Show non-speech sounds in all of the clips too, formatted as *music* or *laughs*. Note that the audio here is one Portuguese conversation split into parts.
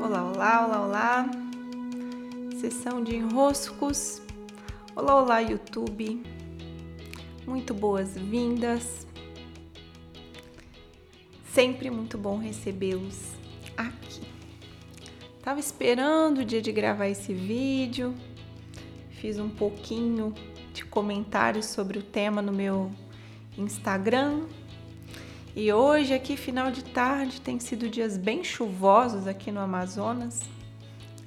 Olá, olá, olá, olá. Sessão de enroscos. Olá, olá, YouTube. Muito boas-vindas. Sempre muito bom recebê-los aqui. Tava esperando o dia de gravar esse vídeo. Fiz um pouquinho de comentários sobre o tema no meu Instagram e hoje, aqui, final de tarde, tem sido dias bem chuvosos aqui no Amazonas.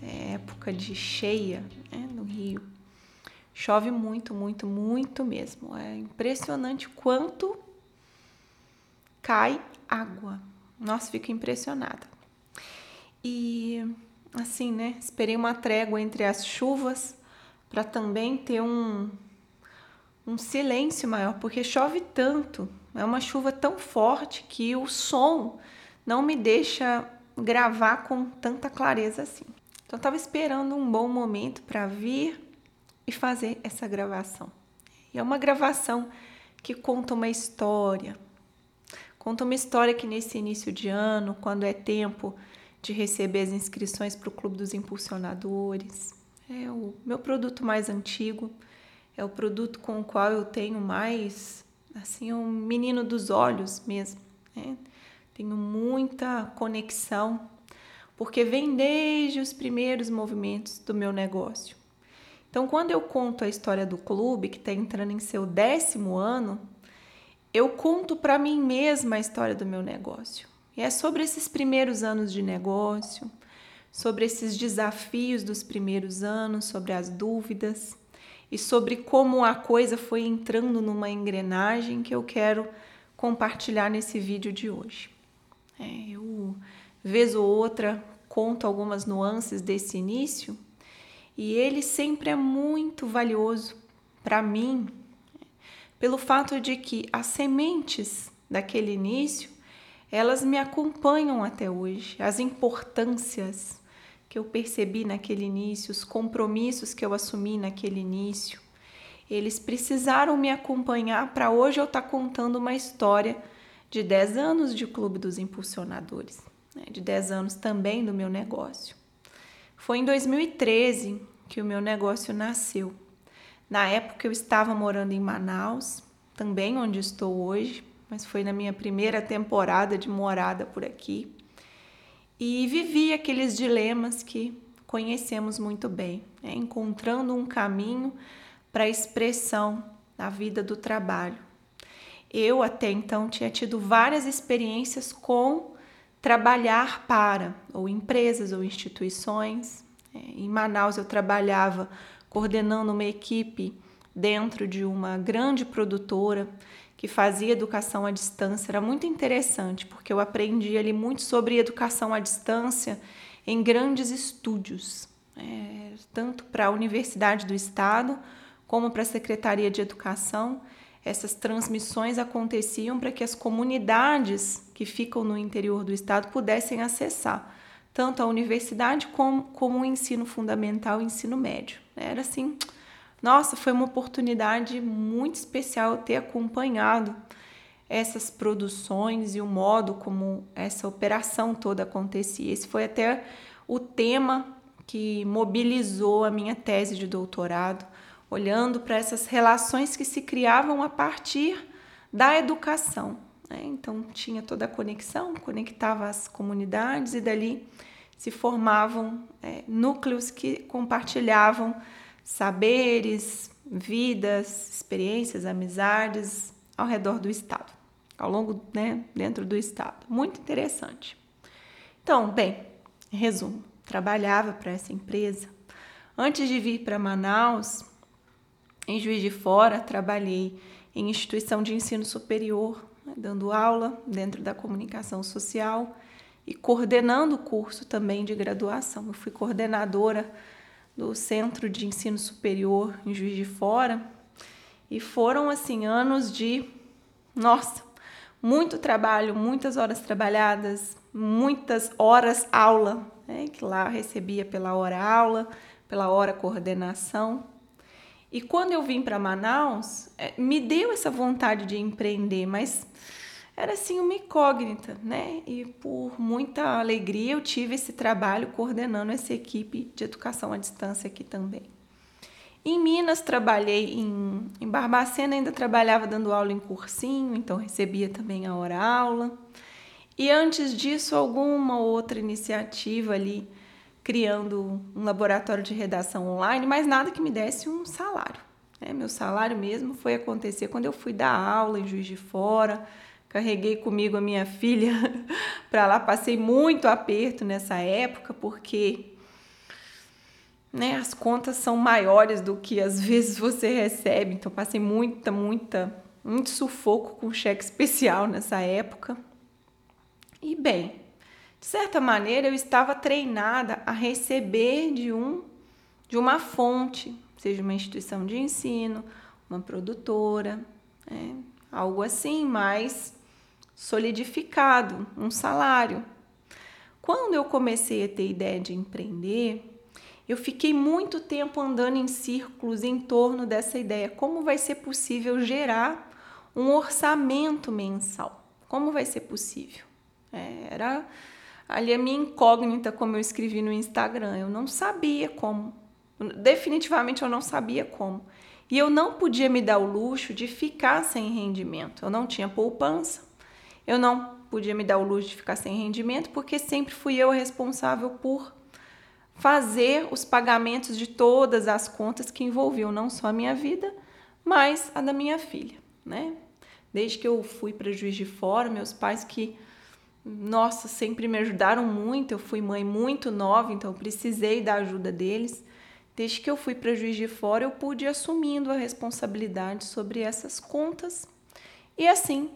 É época de cheia né, no Rio. Chove muito, muito, muito mesmo. É impressionante quanto cai água. Nossa, fico impressionada. E assim, né? Esperei uma trégua entre as chuvas para também ter um, um silêncio maior, porque chove tanto é uma chuva tão forte que o som não me deixa gravar com tanta clareza assim. Então, eu estava esperando um bom momento para vir e fazer essa gravação. E é uma gravação que conta uma história. Conta uma história que nesse início de ano, quando é tempo de receber as inscrições para o Clube dos Impulsionadores, é o meu produto mais antigo, é o produto com o qual eu tenho mais assim, um menino dos olhos mesmo. Né? Tenho muita conexão, porque vem desde os primeiros movimentos do meu negócio. Então, quando eu conto a história do clube, que está entrando em seu décimo ano, eu conto para mim mesma a história do meu negócio. E é sobre esses primeiros anos de negócio, sobre esses desafios dos primeiros anos, sobre as dúvidas e sobre como a coisa foi entrando numa engrenagem que eu quero compartilhar nesse vídeo de hoje. É, eu, vez ou outra, conto algumas nuances desse início e ele sempre é muito valioso para mim, pelo fato de que as sementes daquele início elas me acompanham até hoje, as importâncias que eu percebi naquele início, os compromissos que eu assumi naquele início. Eles precisaram me acompanhar para hoje eu estar tá contando uma história de 10 anos de Clube dos Impulsionadores, né? de 10 anos também do meu negócio. Foi em 2013 que o meu negócio nasceu. Na época eu estava morando em Manaus, também onde estou hoje, mas foi na minha primeira temporada de morada por aqui e vivi aqueles dilemas que conhecemos muito bem, né? encontrando um caminho para a expressão na vida do trabalho. Eu até então tinha tido várias experiências com trabalhar para ou empresas ou instituições. É, em Manaus eu trabalhava coordenando uma equipe dentro de uma grande produtora que fazia educação à distância. Era muito interessante, porque eu aprendi ali muito sobre educação à distância em grandes estúdios, é, tanto para a Universidade do Estado como para a Secretaria de Educação. Essas transmissões aconteciam para que as comunidades que ficam no interior do estado pudessem acessar tanto a universidade como, como o ensino fundamental e ensino médio. Era assim nossa, foi uma oportunidade muito especial ter acompanhado essas produções e o modo como essa operação toda acontecia. Esse foi até o tema que mobilizou a minha tese de doutorado, olhando para essas relações que se criavam a partir da educação. Né? Então, tinha toda a conexão, conectava as comunidades e dali se formavam é, núcleos que compartilhavam saberes, vidas, experiências, amizades ao redor do estado, ao longo, né, dentro do estado. Muito interessante. Então, bem, resumo, trabalhava para essa empresa. Antes de vir para Manaus, em Juiz de Fora, trabalhei em instituição de ensino superior, né, dando aula dentro da comunicação social e coordenando o curso também de graduação. Eu fui coordenadora do Centro de Ensino Superior em Juiz de Fora. E foram assim anos de nossa, muito trabalho, muitas horas trabalhadas, muitas horas aula, né, que lá recebia pela hora aula, pela hora coordenação. E quando eu vim para Manaus, é, me deu essa vontade de empreender, mas era assim uma incógnita, né? E por muita alegria eu tive esse trabalho coordenando essa equipe de educação à distância aqui também. Em Minas trabalhei em, em Barbacena, ainda trabalhava dando aula em cursinho, então recebia também a hora aula. E antes disso, alguma outra iniciativa ali, criando um laboratório de redação online, mas nada que me desse um salário. Né? Meu salário mesmo foi acontecer quando eu fui dar aula em Juiz de Fora, carreguei comigo a minha filha *laughs* para lá, passei muito aperto nessa época, porque né, as contas são maiores do que às *laughs* vezes você recebe. Então passei muita, muita, muito sufoco com cheque especial nessa época. E bem, de certa maneira eu estava treinada a receber de um de uma fonte, seja uma instituição de ensino, uma produtora, né, algo assim, mais solidificado, um salário. Quando eu comecei a ter ideia de empreender, eu fiquei muito tempo andando em círculos em torno dessa ideia. Como vai ser possível gerar um orçamento mensal? Como vai ser possível? É, era ali a minha incógnita, como eu escrevi no Instagram. Eu não sabia como. Definitivamente eu não sabia como. E eu não podia me dar o luxo de ficar sem rendimento. Eu não tinha poupança. Eu não podia me dar o luxo de ficar sem rendimento porque sempre fui eu responsável por fazer os pagamentos de todas as contas que envolviam não só a minha vida, mas a da minha filha, né? Desde que eu fui para Juiz de Fora, meus pais que nossa, sempre me ajudaram muito. Eu fui mãe muito nova, então precisei da ajuda deles. Desde que eu fui para Juiz de Fora, eu pude ir assumindo a responsabilidade sobre essas contas. E assim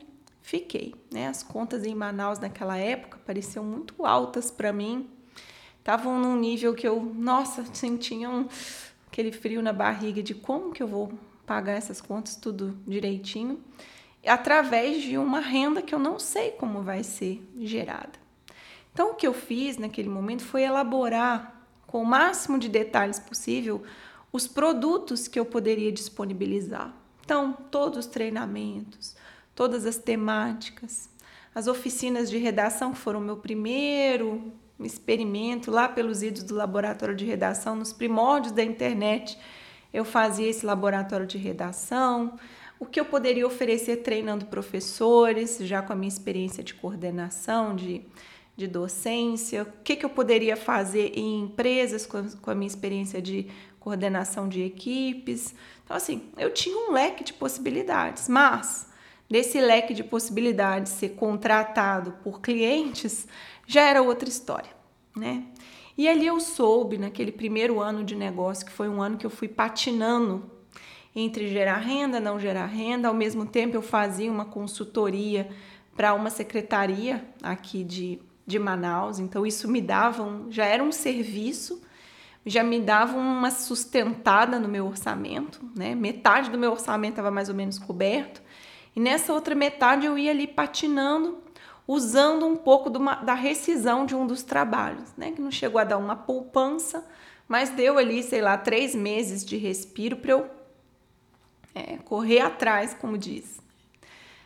fiquei, né? As contas em Manaus naquela época pareciam muito altas para mim estavam num nível que eu, nossa, sentia um, aquele frio na barriga de como que eu vou pagar essas contas tudo direitinho, através de uma renda que eu não sei como vai ser gerada. Então, o que eu fiz naquele momento foi elaborar com o máximo de detalhes possível os produtos que eu poderia disponibilizar. Então, todos os treinamentos, todas as temáticas, as oficinas de redação que foram meu primeiro experimento lá pelos idos do laboratório de redação, nos primórdios da internet, eu fazia esse laboratório de redação, o que eu poderia oferecer treinando professores, já com a minha experiência de coordenação, de, de docência, o que, que eu poderia fazer em empresas com, com a minha experiência de coordenação de equipes. Então, assim, eu tinha um leque de possibilidades, mas desse leque de possibilidades ser contratado por clientes, já era outra história, né? E ali eu soube, naquele primeiro ano de negócio, que foi um ano que eu fui patinando entre gerar renda, não gerar renda, ao mesmo tempo eu fazia uma consultoria para uma secretaria aqui de, de Manaus, então isso me dava, um, já era um serviço, já me dava uma sustentada no meu orçamento, né? Metade do meu orçamento estava mais ou menos coberto, e nessa outra metade eu ia ali patinando usando um pouco uma, da rescisão de um dos trabalhos, né? Que não chegou a dar uma poupança, mas deu ali, sei lá, três meses de respiro para eu é, correr atrás, como diz,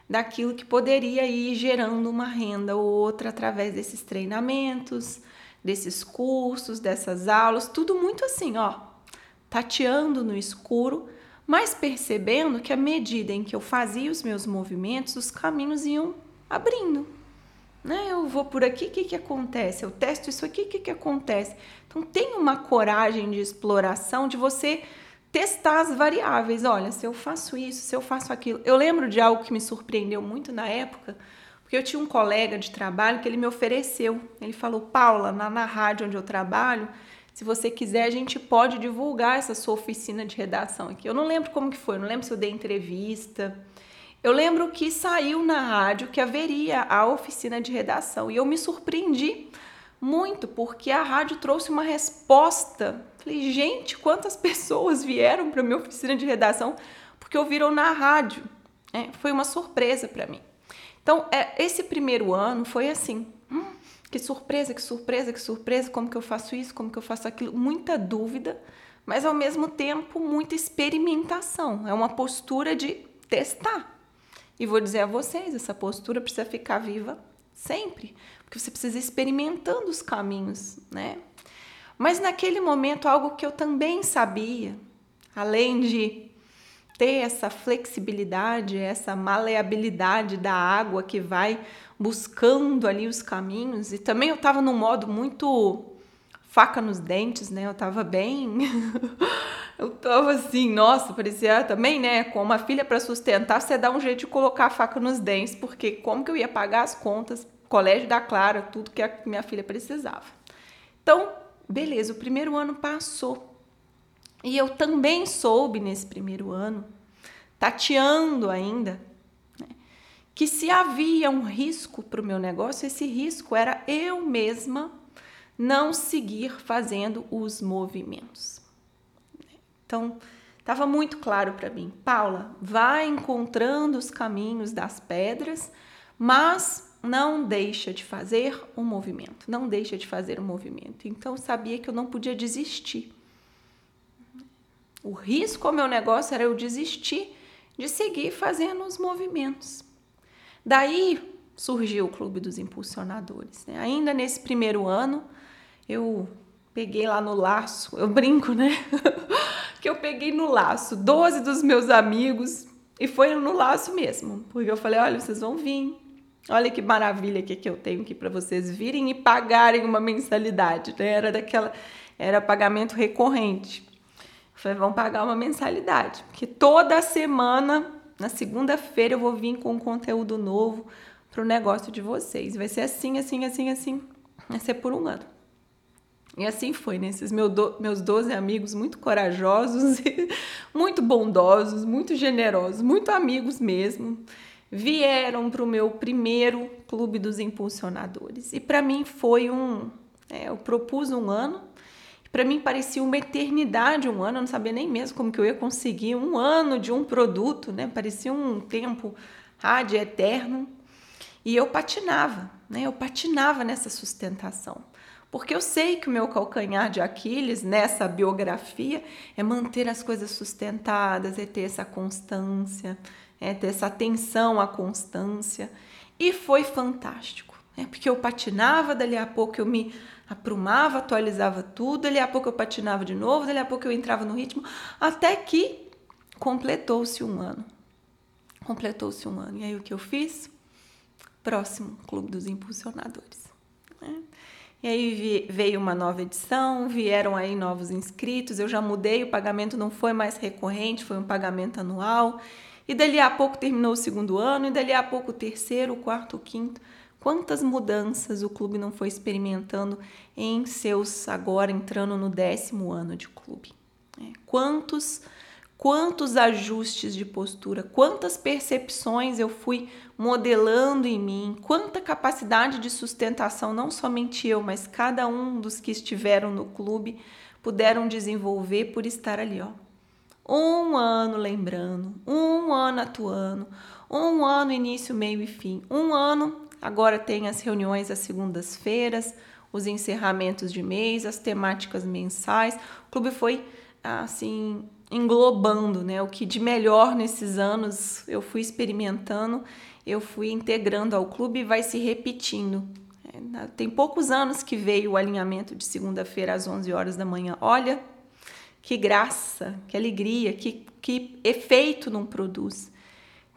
daquilo que poderia ir gerando uma renda ou outra através desses treinamentos, desses cursos, dessas aulas, tudo muito assim, ó, tateando no escuro, mas percebendo que à medida em que eu fazia os meus movimentos, os caminhos iam abrindo, né? Eu vou por aqui, o que, que acontece? Eu testo isso aqui, o que, que acontece? Então, tem uma coragem de exploração de você testar as variáveis. Olha, se eu faço isso, se eu faço aquilo. Eu lembro de algo que me surpreendeu muito na época, porque eu tinha um colega de trabalho que ele me ofereceu. Ele falou: Paula, na, na rádio onde eu trabalho, se você quiser, a gente pode divulgar essa sua oficina de redação aqui. Eu não lembro como que foi, não lembro se eu dei entrevista. Eu lembro que saiu na rádio que haveria a oficina de redação e eu me surpreendi muito porque a rádio trouxe uma resposta. Falei, gente, quantas *laughs* pessoas vieram para minha oficina de redação porque ouviram na rádio. É, foi uma surpresa para mim. Então, é, esse primeiro ano foi assim. Hum, que surpresa, que surpresa, que surpresa, como que eu faço isso, como que eu faço aquilo, muita dúvida, mas ao mesmo tempo muita experimentação. É uma postura de testar E vou dizer a vocês, essa postura precisa ficar viva sempre, porque você precisa ir experimentando os caminhos, né? Mas naquele momento, algo que eu também sabia, além de ter essa flexibilidade, essa maleabilidade da água que vai buscando ali os caminhos, e também eu estava num modo muito faca nos dentes, né? Eu estava bem *laughs* Eu tava assim, nossa, parecia também, né? Com uma filha para sustentar, você dá um jeito de colocar a faca nos dentes, porque como que eu ia pagar as contas, colégio da Clara, tudo que a minha filha precisava. Então, beleza, o primeiro ano passou. E eu também soube nesse primeiro ano, tateando ainda, né, que se havia um risco para o meu negócio, esse risco era eu mesma não seguir fazendo os movimentos. Então, estava muito claro para mim, Paula, vai encontrando os caminhos das pedras, mas não deixa de fazer o um movimento, não deixa de fazer o um movimento. Então, eu sabia que eu não podia desistir. O risco ao meu negócio era eu desistir de seguir fazendo os movimentos. Daí surgiu o Clube dos Impulsionadores. Né? Ainda nesse primeiro ano, eu peguei lá no laço, eu brinco, né? *laughs* que eu peguei no laço 12 dos meus amigos e foi no laço mesmo, porque eu falei: olha, vocês vão vir. Olha que maravilha que, que eu tenho aqui para vocês virem e pagarem uma mensalidade. Né? Era daquela, era pagamento recorrente. Falei, vão pagar uma mensalidade, porque toda semana, na segunda-feira, eu vou vir com um conteúdo novo para o negócio de vocês. Vai ser assim, assim, assim, assim. Vai ser por um ano. E assim foi, né? Esses meus 12 amigos muito corajosos, *laughs* muito bondosos, muito generosos, muito amigos mesmo, vieram para o meu primeiro clube dos impulsionadores. E para mim foi um. É, eu propus um ano, para mim parecia uma eternidade um ano, eu não sabia nem mesmo como que eu ia conseguir um ano de um produto, né? Parecia um tempo ah, de eterno. E eu patinava, né? Eu patinava nessa sustentação. Porque eu sei que o meu calcanhar de Aquiles nessa biografia é manter as coisas sustentadas, é ter essa constância, é ter essa atenção à constância. E foi fantástico, né? porque eu patinava, dali a pouco eu me aprumava, atualizava tudo, dali a pouco eu patinava de novo, dali a pouco eu entrava no ritmo, até que completou-se um ano. Completou-se um ano. E aí o que eu fiz? Próximo Clube dos Impulsionadores. Né? E aí veio uma nova edição, vieram aí novos inscritos, eu já mudei, o pagamento não foi mais recorrente, foi um pagamento anual. E dali a pouco terminou o segundo ano, e dali a pouco o terceiro, o quarto, o quinto. Quantas mudanças o clube não foi experimentando em seus, agora entrando no décimo ano de clube? Né? Quantos quantos ajustes de postura, quantas percepções eu fui modelando em mim, quanta capacidade de sustentação, não somente eu, mas cada um dos que estiveram no clube puderam desenvolver por estar ali, ó. Um ano lembrando, um ano atuando, um ano início, meio e fim, um ano. Agora tem as reuniões às segundas-feiras, os encerramentos de mês, as temáticas mensais. O clube foi assim englobando, né? O que de melhor nesses anos eu fui experimentando, eu fui integrando ao clube e vai se repetindo. É, tem poucos anos que veio o alinhamento de segunda-feira às 11 horas da manhã. Olha que graça, que alegria, que, que efeito não produz.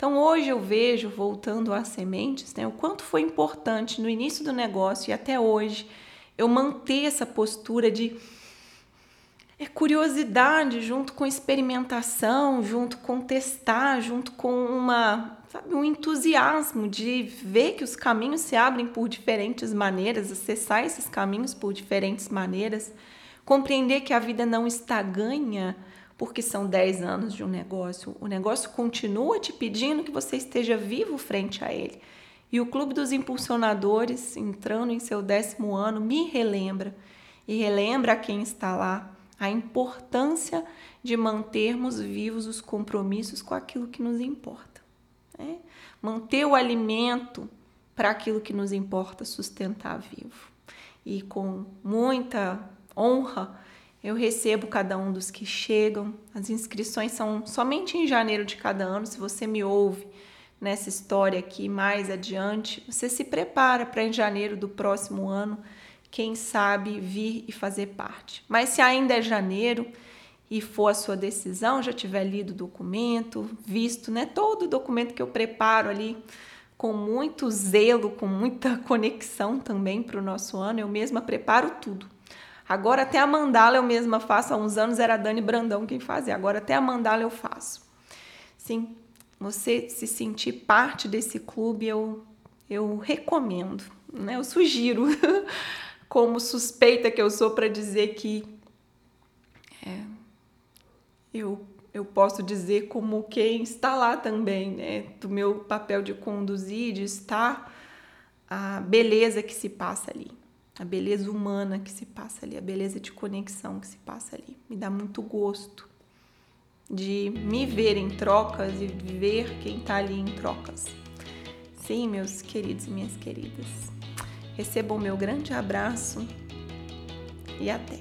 Então hoje eu vejo, voltando às sementes, né, o quanto foi importante no início do negócio e até hoje eu manter essa postura de é curiosidade junto com experimentação, junto com testar, junto com uma, sabe, um entusiasmo de ver que os caminhos se abrem por diferentes maneiras, acessar esses caminhos por diferentes maneiras, compreender que a vida não está ganha porque são 10 anos de um negócio. O negócio continua te pedindo que você esteja vivo frente a ele. E o Clube dos Impulsionadores, entrando em seu décimo ano, me relembra e relembra a quem está lá a importância de mantermos vivos os compromissos com aquilo que nos importa. Né? Manter o alimento para aquilo que nos importa sustentar vivo. E com muita honra, eu recebo cada um dos que chegam. As inscrições são somente em janeiro de cada ano. Se você me ouve nessa história aqui mais adiante, você se prepara para em janeiro do próximo ano, quem sabe vir e fazer parte. Mas se ainda é janeiro e for a sua decisão, já tiver lido o documento, visto, né, todo o documento que eu preparo ali com muito zelo, com muita *laughs* conexão também para o nosso ano, eu mesma preparo tudo. Agora até a mandala eu mesma faço, há uns anos era a Dani Brandão quem fazia, agora até a mandala eu faço. Sim, você se sentir parte desse clube, eu, eu recomendo, né? eu sugiro, *laughs* como suspeita que eu sou para dizer que é, eu, eu posso dizer como quem está lá também, né? do meu papel de conduzir, de estar, a beleza que se passa ali, a beleza humana que se passa ali, a beleza de conexão que se passa ali. Me dá muito gosto de me ver em trocas e ver quem está ali em trocas. Sim, meus queridos e minhas queridas, recebam meu grande abraço e até.